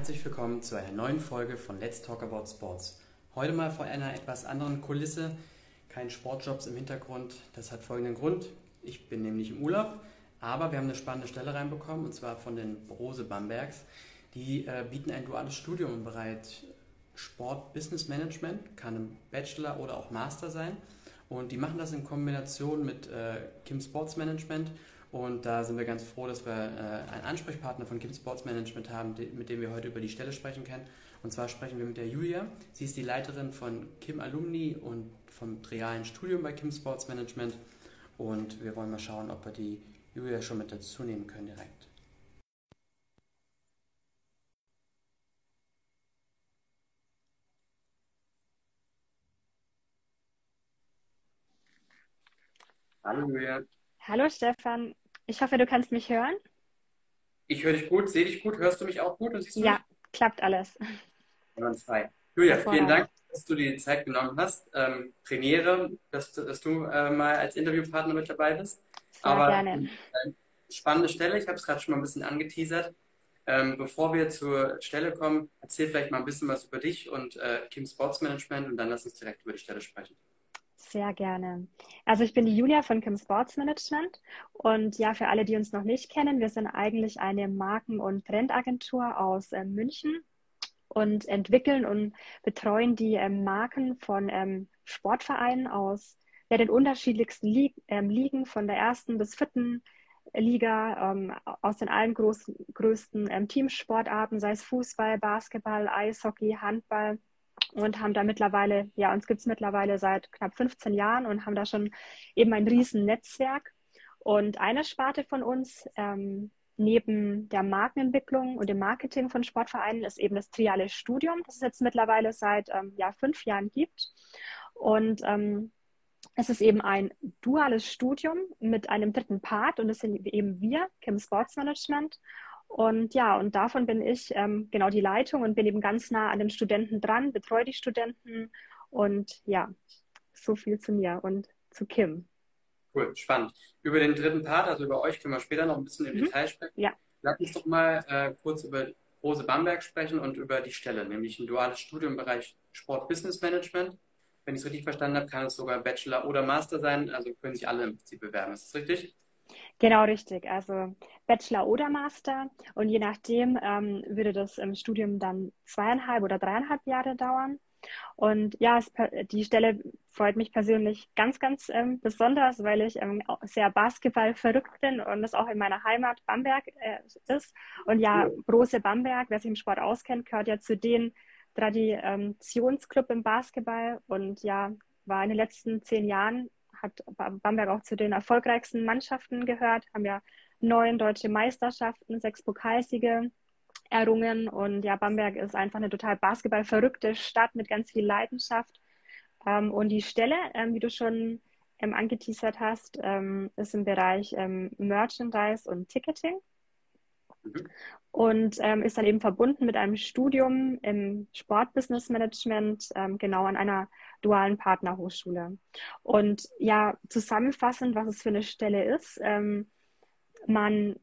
herzlich willkommen zu einer neuen Folge von Let's Talk About Sports. Heute mal vor einer etwas anderen Kulisse, kein Sportjobs im Hintergrund. Das hat folgenden Grund. Ich bin nämlich im Urlaub, aber wir haben eine spannende Stelle reinbekommen und zwar von den Brose Bambergs. Die äh, bieten ein duales Studium im Bereich Sport Business Management, kann ein Bachelor oder auch Master sein. Und die machen das in Kombination mit äh, Kim Sports Management und da sind wir ganz froh, dass wir äh, einen Ansprechpartner von Kim Sports Management haben, mit dem wir heute über die Stelle sprechen können. Und zwar sprechen wir mit der Julia. Sie ist die Leiterin von Kim Alumni und vom realen Studium bei Kim Sports Management. Und wir wollen mal schauen, ob wir die Julia schon mit dazu nehmen können direkt. Hallo Julia. Hallo Stefan, ich hoffe, du kannst mich hören. Ich höre dich gut, sehe dich gut. Hörst du mich auch gut? Und siehst du ja, mich? klappt alles. Einwandfrei. Julia, vielen Dank, dass du dir die Zeit genommen hast. Ähm, Premiere, dass, dass du äh, mal als Interviewpartner mit dabei bist. Sehr Aber gerne. Äh, spannende Stelle, ich habe es gerade schon mal ein bisschen angeteasert. Ähm, bevor wir zur Stelle kommen, erzähl vielleicht mal ein bisschen was über dich und äh, Kim Sports Management und dann lass uns direkt über die Stelle sprechen. Sehr gerne. Also ich bin die Julia von Kim Sports Management und ja, für alle, die uns noch nicht kennen, wir sind eigentlich eine Marken- und Trendagentur aus äh, München und entwickeln und betreuen die ähm, Marken von ähm, Sportvereinen aus ja, den unterschiedlichsten Lig ähm, Ligen, von der ersten bis vierten Liga, ähm, aus den allen großen, größten ähm, Teamsportarten, sei es Fußball, Basketball, Eishockey, Handball und haben da mittlerweile, ja, uns gibt es mittlerweile seit knapp 15 Jahren und haben da schon eben ein riesen Netzwerk. Und eine Sparte von uns, ähm, neben der Markenentwicklung und dem Marketing von Sportvereinen, ist eben das triale Studium, das es jetzt mittlerweile seit ähm, ja, fünf Jahren gibt. Und ähm, es ist eben ein duales Studium mit einem dritten Part und das sind eben wir, Kim Sports Management. Und ja, und davon bin ich ähm, genau die Leitung und bin eben ganz nah an den Studenten dran, betreue die Studenten und ja, so viel zu mir und zu Kim. Cool, spannend. Über den dritten Part, also über euch, können wir später noch ein bisschen im mhm. Detail sprechen. Ja. Lass uns doch mal äh, kurz über Rose Bamberg sprechen und über die Stelle, nämlich ein duales Studium im Bereich Sport Business Management. Wenn ich es richtig verstanden habe, kann es sogar Bachelor oder Master sein, also können sich alle im Prinzip bewerben. Ist das richtig? Genau, richtig. Also Bachelor oder Master. Und je nachdem ähm, würde das im Studium dann zweieinhalb oder dreieinhalb Jahre dauern. Und ja, es, die Stelle freut mich persönlich ganz, ganz ähm, besonders, weil ich ähm, sehr Basketball verrückt bin und das auch in meiner Heimat Bamberg äh, ist. Und ja, Brose Bamberg, wer sich im Sport auskennt, gehört ja zu den Traditionsclub im Basketball und ja, war in den letzten zehn Jahren hat Bamberg auch zu den erfolgreichsten Mannschaften gehört, haben ja neun deutsche Meisterschaften, sechs Pokalsiege errungen und ja, Bamberg ist einfach eine total basketballverrückte Stadt mit ganz viel Leidenschaft. Ähm, und die Stelle, ähm, wie du schon ähm, angeteasert hast, ähm, ist im Bereich ähm, Merchandise und Ticketing. Mhm. Und ähm, ist dann eben verbunden mit einem Studium im Sportbusiness Management, genau an einer dualen Partnerhochschule. Und ja, zusammenfassend, was es für eine Stelle ist, ähm, man,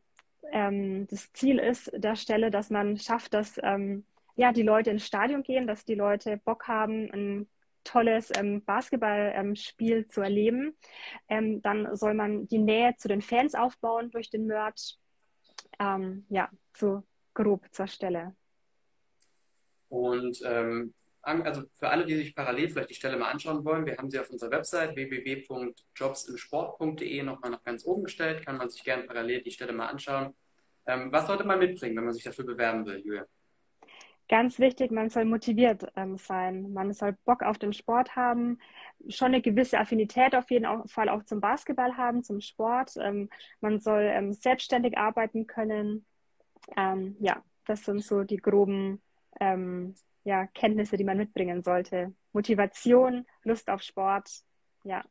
ähm, das Ziel ist der Stelle, dass man schafft, dass ähm, ja, die Leute ins Stadion gehen, dass die Leute Bock haben, ein tolles ähm, Basketballspiel ähm, zu erleben. Ähm, dann soll man die Nähe zu den Fans aufbauen durch den Merch. Ähm, ja, so grob zur Stelle. Und also für alle, die sich parallel vielleicht die Stelle mal anschauen wollen, wir haben sie auf unserer Website www.jobsimsport.de nochmal nach ganz oben gestellt, kann man sich gerne parallel die Stelle mal anschauen. Ähm, was sollte man mitbringen, wenn man sich dafür bewerben will, Julia? Ganz wichtig, man soll motiviert ähm, sein. Man soll Bock auf den Sport haben, schon eine gewisse Affinität auf jeden Fall auch zum Basketball haben, zum Sport. Ähm, man soll ähm, selbstständig arbeiten können. Ähm, ja, das sind so die groben ähm, ja, Kenntnisse, die man mitbringen sollte. Motivation, Lust auf Sport, ja.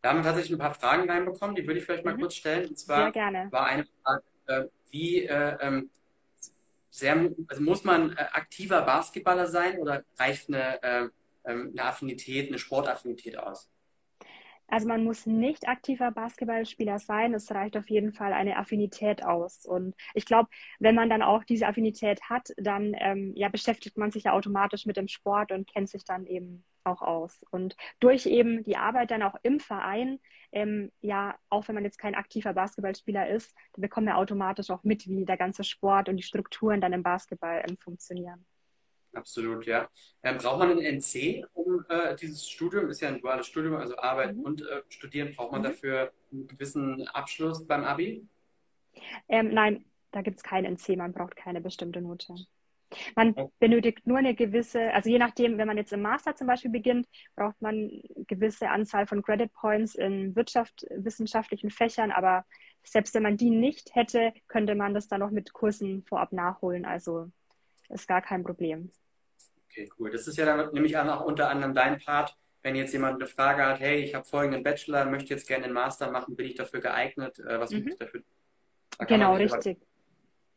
Da haben wir tatsächlich ein paar Fragen reinbekommen, die würde ich vielleicht mal mhm. kurz stellen. Und zwar Sehr gerne. war eine Frage, äh, wie äh, ähm, sehr, also muss man äh, aktiver Basketballer sein oder reicht eine, äh, ähm, eine Affinität, eine Sportaffinität aus? Also man muss nicht aktiver Basketballspieler sein. Es reicht auf jeden Fall eine Affinität aus. Und ich glaube, wenn man dann auch diese Affinität hat, dann ähm, ja, beschäftigt man sich ja automatisch mit dem Sport und kennt sich dann eben auch aus. Und durch eben die Arbeit dann auch im Verein, ähm, ja, auch wenn man jetzt kein aktiver Basketballspieler ist, dann bekommt man automatisch auch mit, wie der ganze Sport und die Strukturen dann im Basketball ähm, funktionieren. Absolut, ja. Ähm, braucht man ein NC, um äh, dieses Studium, ist ja ein duales Studium, also Arbeit mhm. und äh, Studieren, braucht man mhm. dafür einen gewissen Abschluss beim Abi? Ähm, nein, da gibt es kein NC, man braucht keine bestimmte Note. Man okay. benötigt nur eine gewisse, also je nachdem, wenn man jetzt im Master zum Beispiel beginnt, braucht man eine gewisse Anzahl von Credit Points in Wirtschaft, wissenschaftlichen Fächern, aber selbst wenn man die nicht hätte, könnte man das dann noch mit Kursen vorab nachholen. Also ist gar kein Problem. Okay, cool. Das ist ja dann nämlich auch unter anderem dein Part. Wenn jetzt jemand eine Frage hat, hey, ich habe folgenden Bachelor, möchte jetzt gerne einen Master machen, bin ich dafür geeignet? Äh, was mhm. muss ich dafür? Da genau, richtig.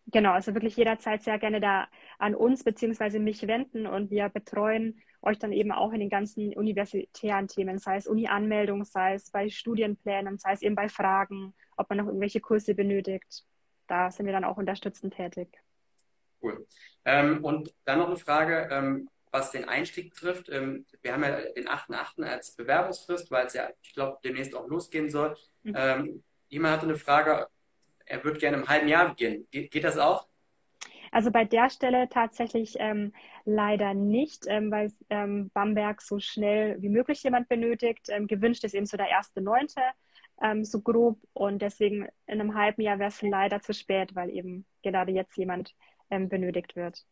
Genau, also wirklich jederzeit sehr gerne da an uns bzw. mich wenden und wir betreuen euch dann eben auch in den ganzen universitären Themen, sei es Uni-Anmeldung, sei es bei Studienplänen, sei es eben bei Fragen, ob man noch irgendwelche Kurse benötigt. Da sind wir dann auch unterstützend tätig. Cool. Ähm, und dann noch eine Frage, ähm, was den Einstieg betrifft. Ähm, wir haben ja den 8.8. als Bewerbungsfrist, weil es ja, ich glaube, demnächst auch losgehen soll. Mhm. Ähm, jemand hatte eine Frage, er würde gerne im halben Jahr beginnen. Ge geht das auch? Also bei der Stelle tatsächlich ähm, leider nicht, ähm, weil ähm, Bamberg so schnell wie möglich jemand benötigt. Ähm, gewünscht ist eben so der erste Neunte, ähm, so grob. Und deswegen in einem halben Jahr wäre es leider zu spät, weil eben gerade jetzt jemand ähm, benötigt wird.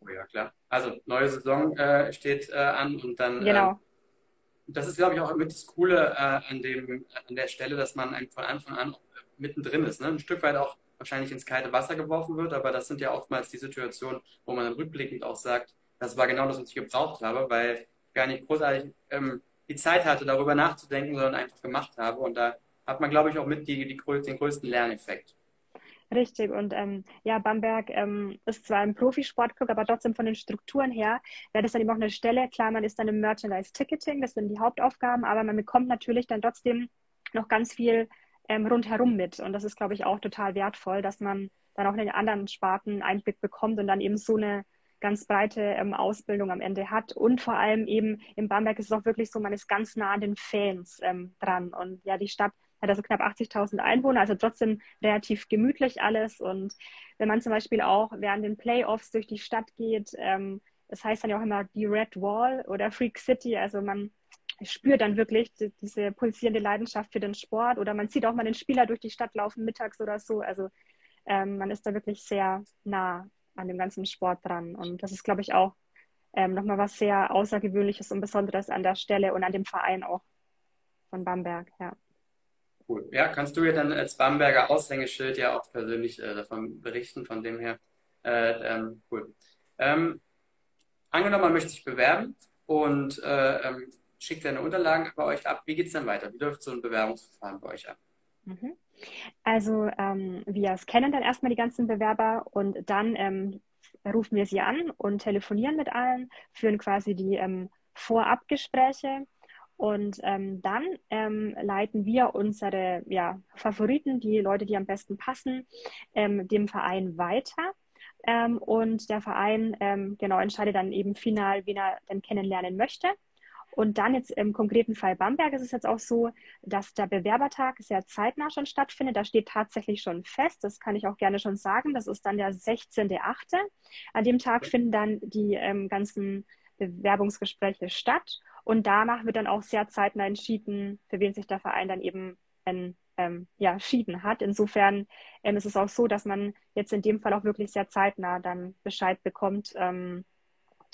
Oh ja, klar. Also neue Saison äh, steht äh, an und dann. Genau. Ähm, das ist, glaube ich, auch mit das Coole äh, an, dem, an der Stelle, dass man von Anfang an mittendrin ist. Ne? Ein Stück weit auch wahrscheinlich ins kalte Wasser geworfen wird, aber das sind ja oftmals die Situationen, wo man dann rückblickend auch sagt, das war genau das, was ich gebraucht habe, weil ich gar nicht großartig ähm, die Zeit hatte, darüber nachzudenken, sondern einfach gemacht habe. Und da hat man, glaube ich, auch mit die, die, den größten Lerneffekt. Richtig. Und ähm, ja, Bamberg ähm, ist zwar ein Profisportclub, aber trotzdem von den Strukturen her wäre das dann eben auch eine Stelle. Klar, man ist dann im Merchandise-Ticketing, das sind die Hauptaufgaben, aber man bekommt natürlich dann trotzdem noch ganz viel ähm, rundherum mit. Und das ist, glaube ich, auch total wertvoll, dass man dann auch in den anderen Sparten Einblick bekommt und dann eben so eine ganz breite ähm, Ausbildung am Ende hat. Und vor allem eben in Bamberg ist es auch wirklich so, man ist ganz nah an den Fans ähm, dran. Und ja, die Stadt hat also knapp 80.000 Einwohner, also trotzdem relativ gemütlich alles. Und wenn man zum Beispiel auch während den Playoffs durch die Stadt geht, ähm, das heißt dann ja auch immer die Red Wall oder Freak City, also man spürt dann wirklich diese pulsierende Leidenschaft für den Sport oder man sieht auch mal den Spieler durch die Stadt laufen mittags oder so. Also ähm, man ist da wirklich sehr nah an dem ganzen Sport dran. Und das ist, glaube ich, auch ähm, nochmal was sehr Außergewöhnliches und Besonderes an der Stelle und an dem Verein auch von Bamberg, ja. Cool. Ja, kannst du ja dann als Bamberger Aushängeschild ja auch persönlich äh, davon berichten, von dem her. Äh, ähm, cool. Ähm, angenommen, man möchte sich bewerben und äh, ähm, schickt seine Unterlagen bei euch ab. Wie geht es dann weiter? Wie läuft so ein Bewerbungsverfahren bei euch ab? Mhm. Also ähm, wir scannen dann erstmal die ganzen Bewerber und dann ähm, rufen wir sie an und telefonieren mit allen, führen quasi die ähm, Vorabgespräche und ähm, dann ähm, leiten wir unsere ja, Favoriten, die Leute, die am besten passen, ähm, dem Verein weiter. Ähm, und der Verein ähm, genau entscheidet dann eben final, wen er dann kennenlernen möchte. Und dann jetzt im konkreten Fall Bamberg ist es jetzt auch so, dass der Bewerbertag sehr zeitnah schon stattfindet. Da steht tatsächlich schon fest, das kann ich auch gerne schon sagen. Das ist dann der 16.8. An dem Tag finden dann die ähm, ganzen Bewerbungsgespräche statt. Und danach wird dann auch sehr zeitnah entschieden, für wen sich der Verein dann eben ähm, ähm, ja, schieden hat. Insofern ähm, ist es auch so, dass man jetzt in dem Fall auch wirklich sehr zeitnah dann Bescheid bekommt, ähm,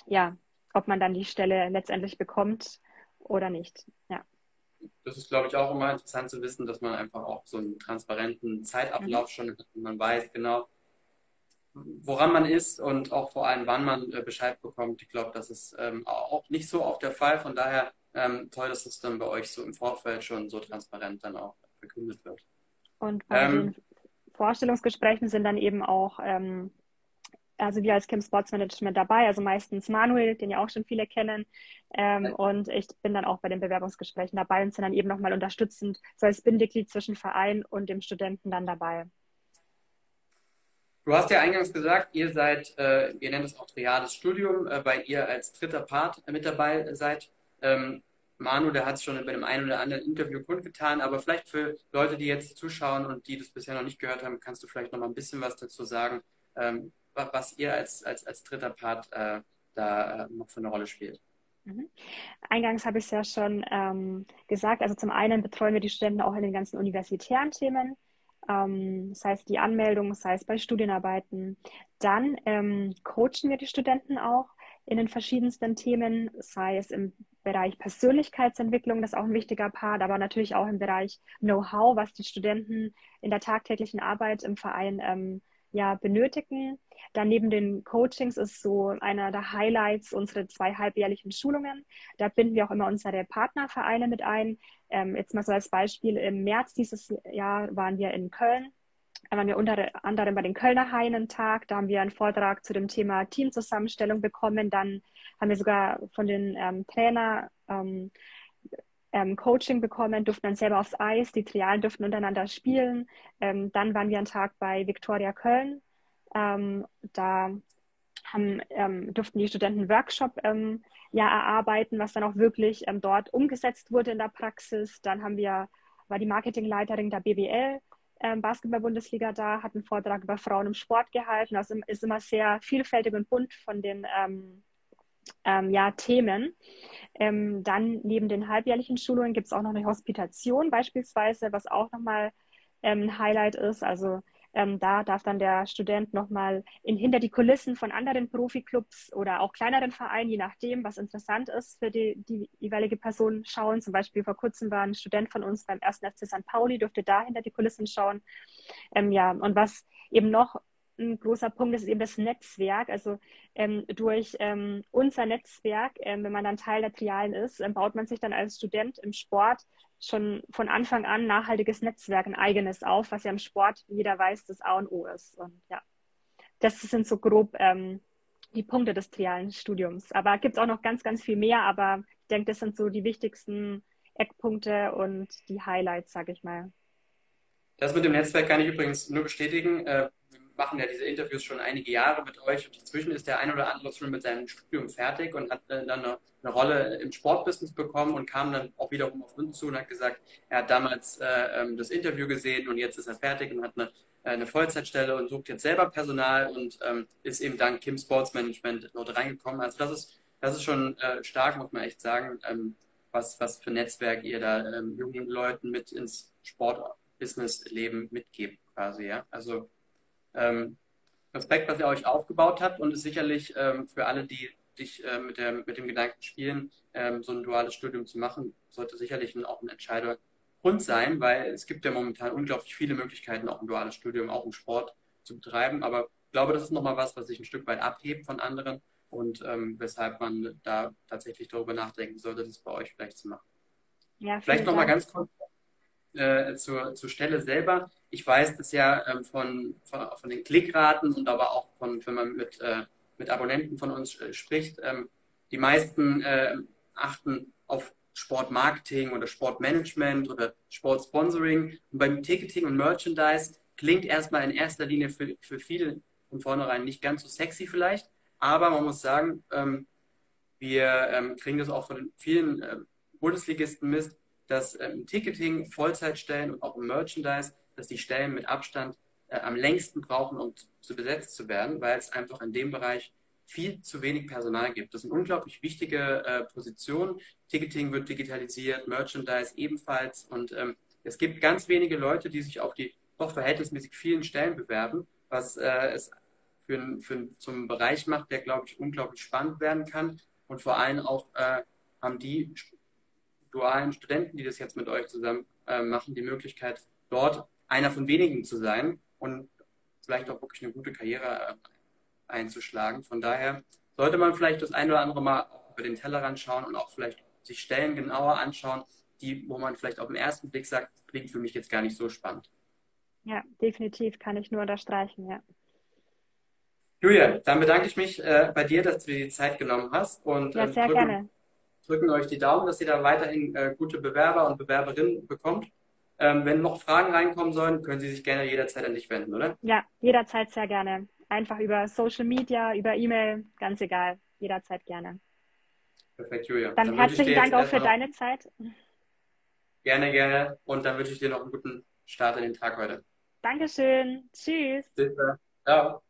ja, ob man dann die Stelle letztendlich bekommt oder nicht. Ja. Das ist, glaube ich, auch immer interessant zu wissen, dass man einfach auch so einen transparenten Zeitablauf mhm. schon hat. Man weiß genau, woran man ist und auch vor allem, wann man äh, Bescheid bekommt. Ich glaube, das ist ähm, auch nicht so oft der Fall. Von daher ähm, toll, dass es dann bei euch so im Vorfeld schon so transparent dann auch verkündet wird. Und bei ähm, den Vorstellungsgesprächen sind dann eben auch ähm, also wir als Kim Sports Management dabei, also meistens Manuel, den ja auch schon viele kennen. Ähm, und ich bin dann auch bei den Bewerbungsgesprächen dabei und sind dann eben nochmal unterstützend, so als Bindeglied zwischen Verein und dem Studenten dann dabei. Du hast ja eingangs gesagt, ihr seid, äh, ihr nennt es auch triades Studium, äh, weil ihr als dritter Part mit dabei seid. Ähm, Manu, der hat es schon bei dem einen oder anderen Interview kundgetan, aber vielleicht für Leute, die jetzt zuschauen und die das bisher noch nicht gehört haben, kannst du vielleicht noch mal ein bisschen was dazu sagen, ähm, was ihr als, als, als dritter Part äh, da äh, noch für eine Rolle spielt. Mhm. Eingangs habe ich es ja schon ähm, gesagt. Also zum einen betreuen wir die Studenten auch in den ganzen universitären Themen, ähm, sei es die Anmeldung, sei es bei Studienarbeiten. Dann ähm, coachen wir die Studenten auch in den verschiedensten Themen, sei es im Bereich Persönlichkeitsentwicklung, das ist auch ein wichtiger Part, aber natürlich auch im Bereich Know-how, was die Studenten in der tagtäglichen Arbeit im Verein ähm, ja, benötigen. Dann neben den Coachings ist so einer der Highlights unsere zwei halbjährlichen Schulungen. Da binden wir auch immer unsere Partnervereine mit ein. Ähm, jetzt mal so als Beispiel, im März dieses Jahr waren wir in Köln. Da waren wir unter anderem bei den Kölner Hainen Tag. Da haben wir einen Vortrag zu dem Thema Teamzusammenstellung bekommen. Dann haben wir sogar von den ähm, Trainer ähm, ähm, Coaching bekommen, durften dann selber aufs Eis, die Trialen durften untereinander spielen. Ähm, dann waren wir einen Tag bei Viktoria Köln. Ähm, da haben, ähm, durften die Studenten Workshop ähm, ja, erarbeiten, was dann auch wirklich ähm, dort umgesetzt wurde in der Praxis. Dann haben wir, war die Marketingleiterin der BBL Basketball-Bundesliga da, hat einen Vortrag über Frauen im Sport gehalten. Das ist immer sehr vielfältig und bunt von den ähm, ja, Themen. Ähm, dann neben den halbjährlichen Schulungen gibt es auch noch eine Hospitation beispielsweise, was auch nochmal ähm, ein Highlight ist. Also ähm, da darf dann der Student nochmal hinter die Kulissen von anderen Profiklubs oder auch kleineren Vereinen, je nachdem, was interessant ist für die, die jeweilige Person, schauen. Zum Beispiel vor kurzem war ein Student von uns beim 1. FC St. Pauli, durfte da hinter die Kulissen schauen. Ähm, ja, und was eben noch ein großer Punkt ist eben das Netzwerk. Also ähm, durch ähm, unser Netzwerk, ähm, wenn man dann Teil der Trialen ist, baut man sich dann als Student im Sport schon von Anfang an nachhaltiges Netzwerk, ein eigenes auf, was ja im Sport, wie jeder weiß, das A und O ist. Und ja, das sind so grob ähm, die Punkte des trialen Studiums. Aber gibt es auch noch ganz, ganz viel mehr, aber ich denke, das sind so die wichtigsten Eckpunkte und die Highlights, sage ich mal. Das mit dem Netzwerk kann ich übrigens nur bestätigen. Äh, machen ja diese Interviews schon einige Jahre mit euch und inzwischen ist der ein oder andere schon mit seinem Studium fertig und hat dann eine, eine, Rolle im Sportbusiness bekommen und kam dann auch wiederum auf uns zu und hat gesagt, er hat damals äh, ähm, das Interview gesehen und jetzt ist er fertig und hat eine, äh, eine Vollzeitstelle und sucht jetzt selber Personal und ähm, ist eben dank Kim Sports Management dort reingekommen. Also das ist, das ist schon äh, stark, muss man echt sagen, ähm, was, was für Netzwerk ihr da ähm, jungen Leuten mit ins Sportbusiness-Leben mitgebt quasi, ja. Also ähm, Respekt, was ihr euch aufgebaut habt und ist sicherlich ähm, für alle, die dich äh, mit, der, mit dem Gedanken spielen, ähm, so ein duales Studium zu machen, sollte sicherlich auch ein entscheidender Grund sein, weil es gibt ja momentan unglaublich viele Möglichkeiten, auch ein duales Studium, auch im Sport zu betreiben. Aber ich glaube, das ist nochmal was, was sich ein Stück weit abhebt von anderen und ähm, weshalb man da tatsächlich darüber nachdenken sollte, das bei euch vielleicht zu machen. Ja, vielleicht nochmal ganz kurz äh, zur, zur Stelle selber. Ich weiß das ja ähm, von, von, von, den Klickraten und aber auch von, wenn man mit, äh, mit Abonnenten von uns äh, spricht. Ähm, die meisten äh, achten auf Sportmarketing oder Sportmanagement oder Sportsponsoring. Und beim Ticketing und Merchandise klingt erstmal in erster Linie für, für viele von vornherein nicht ganz so sexy vielleicht. Aber man muss sagen, ähm, wir ähm, kriegen das auch von vielen äh, Bundesligisten mit, dass im ähm, Ticketing, Vollzeitstellen und auch im Merchandise, dass die Stellen mit Abstand äh, am längsten brauchen, um zu besetzt zu werden, weil es einfach in dem Bereich viel zu wenig Personal gibt. Das sind unglaublich wichtige äh, Positionen. Ticketing wird digitalisiert, Merchandise ebenfalls. Und ähm, es gibt ganz wenige Leute, die sich auf die doch verhältnismäßig vielen Stellen bewerben, was äh, es für, für, zum Bereich macht, der, glaube ich, unglaublich spannend werden kann. Und vor allem auch äh, haben die dualen Studenten, die das jetzt mit euch zusammen äh, machen, die Möglichkeit, dort einer von wenigen zu sein und vielleicht auch wirklich eine gute Karriere äh, einzuschlagen. Von daher sollte man vielleicht das ein oder andere Mal über den Tellerrand schauen und auch vielleicht sich Stellen genauer anschauen, die, wo man vielleicht auf den ersten Blick sagt, klingt für mich jetzt gar nicht so spannend. Ja, definitiv kann ich nur unterstreichen, ja. Julia, dann bedanke ich mich äh, bei dir, dass du dir die Zeit genommen hast und Ja, ähm, sehr drücken, gerne. Drücken euch die Daumen, dass ihr da weiterhin äh, gute Bewerber und Bewerberinnen bekommt. Ähm, wenn noch Fragen reinkommen sollen, können Sie sich gerne jederzeit an dich wenden, oder? Ja, jederzeit sehr gerne. Einfach über Social Media, über E-Mail, ganz egal. Jederzeit gerne. Perfekt, Julia. Dann Dann herzlichen Dank auch für deine Zeit. gerne, gerne und dann wünsche ich dir noch einen guten Start in den Tag heute. Dankeschön. Tschüss. Bis dann. Ciao.